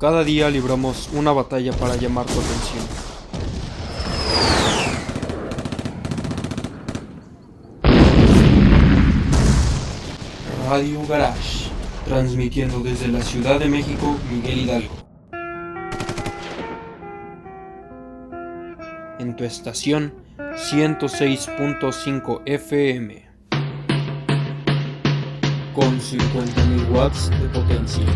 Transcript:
Cada día libramos una batalla para llamar tu atención. Radio Garage, transmitiendo desde la Ciudad de México, Miguel Hidalgo. En tu estación 106.5 FM. Con 50.000 watts de potencia.